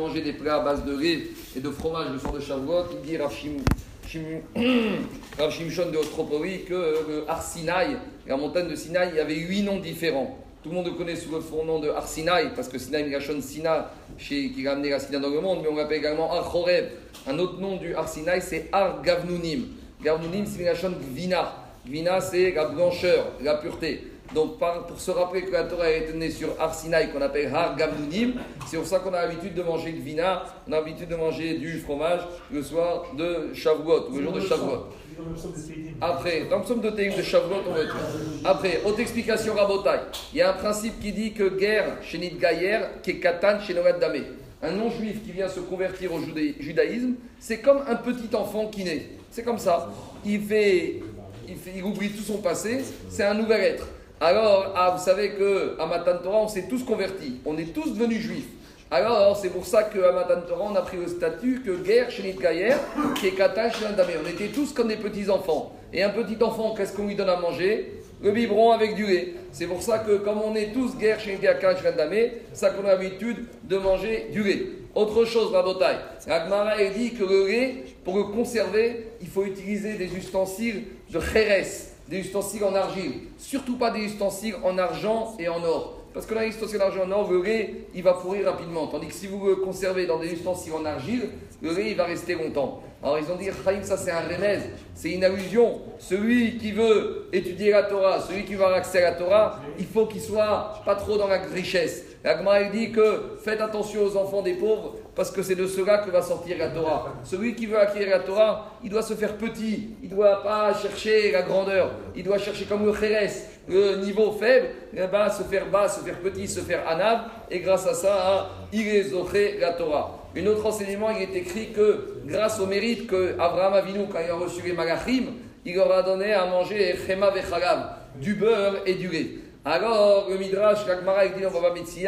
manger des plats à base de lait et de fromage le soir de Shavuot, il dit Rav, Shim, Shim- Rav Shimshon de Ostropoli que le Arsinaï, la montagne de Sinaï, il y avait huit noms différents. Tout le monde le connaît sous le fond nom de Arsinaï, parce que Sinaï Migashon Sina, qui a amené la Sina dans le monde, mais on l'appelle également Ar Chorev. Un autre nom du Arsinaï, c'est Ar Gavnunim. Gavnunim, c'est Migashon Gvina. Gvina, c'est la blancheur, la pureté. Donc, pour se rappeler que la Torah est née sur Arsinaï, qu'on appelle Har Gamnunim, c'est pour ça qu'on a l'habitude de manger le vina, on a l'habitude de manger du fromage le soir de Shavuot, ou le jour de Shavuot. Après, dans le psaume de Théim de Shavuot, on va Après, autre explication rabotaille. Il y a un principe qui dit que guerre chez Nidgayer, qui est Katan chez Noël Damé. Un non-juif qui vient se convertir au juda- judaïsme, c'est comme un petit enfant qui naît. C'est comme ça. Il fait, il oublie tout son passé, c'est un nouvel être. Alors, ah, vous savez que à Matan Torah, on s'est tous convertis. On est tous devenus juifs. Alors, c'est pour ça qu'à Matan Torah, on a pris le statut que guerre chez Nidgayer, qui est Damé. On était tous comme des petits enfants. Et un petit enfant, qu'est-ce qu'on lui donne à manger? Le biberon avec du lait. C'est pour ça que, comme on est tous guerre chez Damé, ça qu'on a l'habitude de manger du lait. Autre chose, la bataille. Agmara dit que le lait, pour le conserver, il faut utiliser des ustensiles de Jerez, des ustensiles en argile. Surtout pas des ustensiles en argent et en or. Parce que là, les ustensiles en argent or, le lait, il va pourrir rapidement. Tandis que si vous conservez dans des ustensiles en argile, le lait, il va rester longtemps. Alors ils ont dit, Chaim, ça c'est un remède, c'est une allusion. Celui qui veut étudier la Torah, celui qui veut avoir accès à la Torah, il faut qu'il soit pas trop dans la richesse. La Gemara, elle dit que faites attention aux enfants des pauvres, parce que c'est de cela que va sortir la Torah. Celui qui veut acquérir la Torah, il doit se faire petit, il ne doit pas chercher la grandeur, il doit chercher comme le Kheres, le niveau faible, eh ben, se faire bas, se faire petit, se faire anab, et grâce à ça, il est la Torah. Un autre enseignement, il est écrit que grâce au mérite que Abraham Avinu, quand il a reçu les Malachim, il leur a donné à manger Chema Vechalav, du beurre et du lait. Alors, le Midrash, l'Agmara, il dit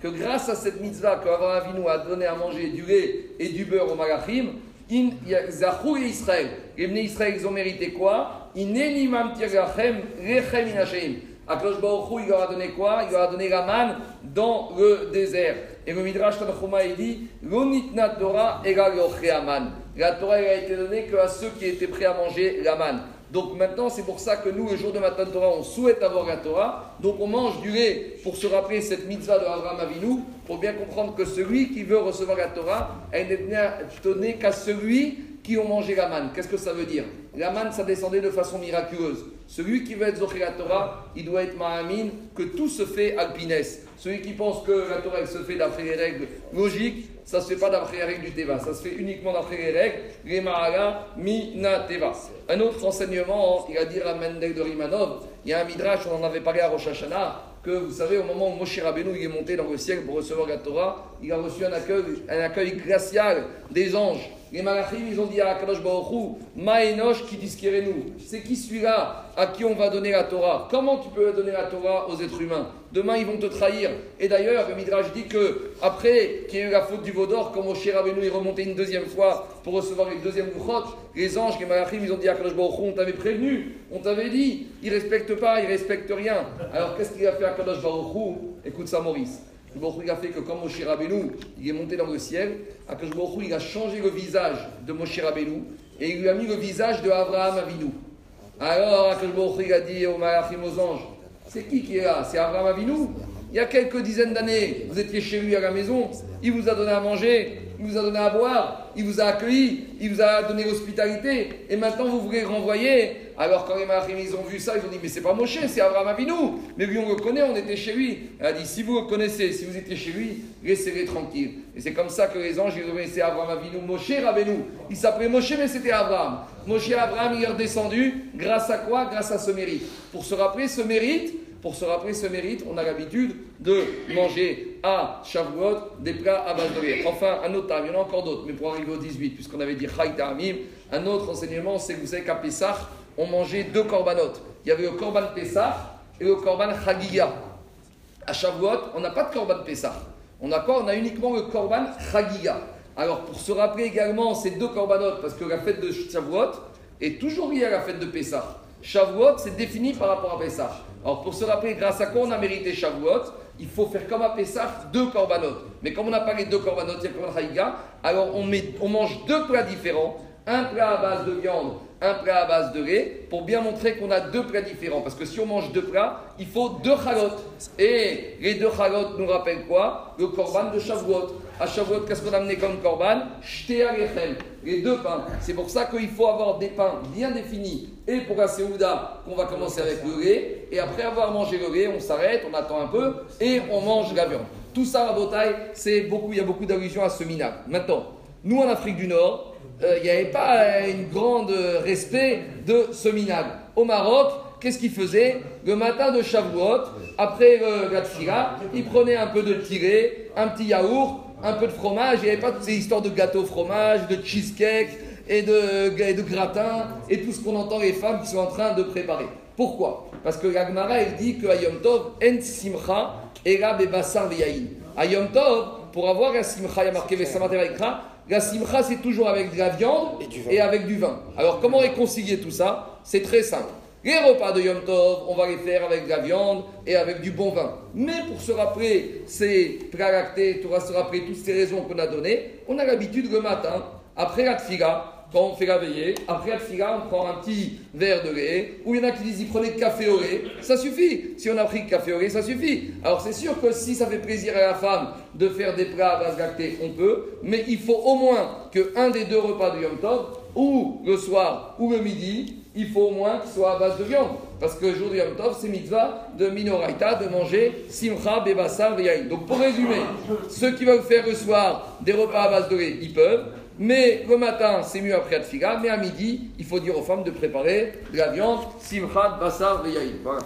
que grâce à cette mitzvah que Abraham Avinu a donné à manger du lait et du beurre aux Malachim, in Zachou et Israël. Les Israël, ils ont mérité quoi? Akadosh Baruch Hu, il leur a donné quoi? Il leur a donné la manne dans le désert. Et le Midrash Tanachuma, il dit L'onitna Torah aman. La Torah elle a été donnée qu'à ceux qui étaient prêts à manger la manne. Donc maintenant, c'est pour ça que nous, le jour de Matan Torah, on souhaite avoir la Torah. Donc on mange du lait pour se rappeler cette mitzvah de Abraham Avinu, pour bien comprendre que celui qui veut recevoir la Torah, elle n'est donnée qu'à celui qui ont mangé la manne? Qu'est-ce que ça veut dire? La manne, ça descendait de façon miraculeuse. Celui qui veut être Zoché la Torah, il doit être Mahamine, que tout se fait alpinès. Celui qui pense que la Torah elle se fait d'après les règles logiques, ça ne se fait pas d'après les règles du Teva. Ça se fait uniquement d'après les règles, les Mahara, Mina Teva. Un autre enseignement, il a dit à Mendel de Rimanov, il y a un Midrash, on en avait parlé à Rosh Hashanah, que vous savez, au moment où Moshe Rabbeinu il est monté dans le ciel pour recevoir la Torah, il a reçu un accueil, un accueil glacial des anges. Les malachim, ils ont dit à Akadosh Baruch Hu, Maenosh qui nous C'est qui celui-là à qui on va donner la Torah? Comment tu peux donner la Torah aux êtres humains? Demain, ils vont te trahir. Et d'ailleurs, le Midrash dit que après qu'il y ait eu la faute du Vaudor, quand Moshe Rabbeinu est remonté une deuxième fois pour recevoir une deuxième Luchot, les anges, les malachim, ils ont dit à Akadosh Baruch Hu, on t'avait prévenu, on t'avait dit, ils respectent pas, ils respectent rien. Alors qu'est-ce qu'il a fait à Akadosh Baruch Hu? Écoute ça, Maurice. Il a fait que quand Moshe Rabbeinu il est monté dans le ciel, il a changé le visage de Moshe Rabbeinu et il lui a mis le visage de Abraham Avinu. Alors Hu, il a dit aux malachim, aux anges, c'est qui qui est là? C'est Abraham Avinu? Il y a quelques dizaines d'années, vous étiez chez lui à la maison, il vous a donné à manger, il vous a donné à boire, il vous a accueilli, il vous a donné l'hospitalité, et maintenant vous voulez renvoyer. Alors quand les Malachim ils ont vu ça, ils ont dit mais c'est pas Moshe, c'est Abraham Avinu. Mais lui on le connaît, on était chez lui. Elle a dit si vous le connaissez, si vous étiez chez lui, laissez-les tranquilles. Et c'est comme ça que les anges ils ont laissé Abraham Avinu, Moshe Rabbeinu. Il s'appelait Moshe mais c'était Abraham. Moshe Abraham il est redescendu grâce à quoi? Grâce à ce mérite. Pour se rappeler ce mérite, pour se rappeler ce mérite, on a l'habitude de manger à Shavuot des plats à base de. Enfin, un autre il y en a encore d'autres, mais pour arriver au 18, puisqu'on avait dit Chai Ta'amim, un autre enseignement, c'est que vous savez qu'à Pessah, on mangeait deux corbanotes. Il y avait le korban Pessah et le korban Chagiga. À Shavuot, on n'a pas de korban Pessah. On a quoi? On a uniquement le korban Chagiga. Alors, pour se rappeler également ces deux corbanotes, parce que la fête de Shavuot est toujours liée à la fête de Pessah. Shavuot, c'est défini par rapport à Pessah. Alors pour se rappeler, grâce à quoi on a mérité Shavuot il faut faire comme à Pessah, deux corbanotes. Mais comme on n'a pas les deux corbanotes, il y a Korban Haïga, alors on, met, on mange deux plats différents, un plat à base de viande, un plat à base de lait, pour bien montrer qu'on a deux plats différents. Parce que si on mange deux plats, il faut deux chalotes. Et les deux chalotes nous rappellent quoi? Le korban de Shavuot. À Shavuot, qu'est-ce qu'on a amené comme korban? Shte alechem, les deux pains. C'est pour ça qu'il faut avoir des pains bien définis. Et pour la Séouda, qu'on va commencer avec le lait. Et après avoir mangé le lait, on s'arrête, on attend un peu et on mange la viande. Tout ça, à c'est beaucoup, il y a beaucoup d'allusions à ce minage. Maintenant, nous en Afrique du Nord, il n'y avait pas un grand respect de ce minage. Au Maroc, qu'est-ce qu'ils faisaient Le matin de Shavuot, après le Gatsira, ils prenaient un peu de tiré, un petit yaourt, un peu de fromage. Il n'y avait pas toutes ces histoires de gâteau fromage, de cheesecake et de, gratin et tout ce qu'on entend les femmes qui sont en train de préparer. Pourquoi? Parce que l'Agmara, elle dit que Ayom Tov, en simcha, era bebassar veyayin. Ayom Tov, pour avoir la simcha, il y a marqué la simcha, c'est toujours avec de la viande et, avec du vin. Alors, comment réconcilier tout ça? C'est très simple. Les repas de Yom Tov, on va les faire avec de la viande et avec du bon vin. Mais pour se rappeler ces lactés, pour se rappeler toutes ces raisons qu'on a données, on a l'habitude le matin, après la tfiga, quand on fait la veillée, après la tfiga, on prend un petit verre de lait, ou il y en a qui disent y prenez café au lait, ça suffit. Si on a pris café au lait, ça suffit. Alors c'est sûr que si ça fait plaisir à la femme de faire des plats à base lactée, on peut, mais il faut au moins qu'un des deux repas de Yom Tov, ou le soir ou le midi, il faut au moins qu'il soit à base de viande. Parce que le jour de Yom Tov, c'est mitzvah de Minoraita de manger simcha, bebassar, yain. Donc pour résumer, ceux qui veulent faire le soir des repas à base de lait, ils peuvent. Mais le matin, c'est mieux après Atfiga. Mais à midi, il faut dire aux femmes de préparer de la viande, simcha, bassar. Voilà.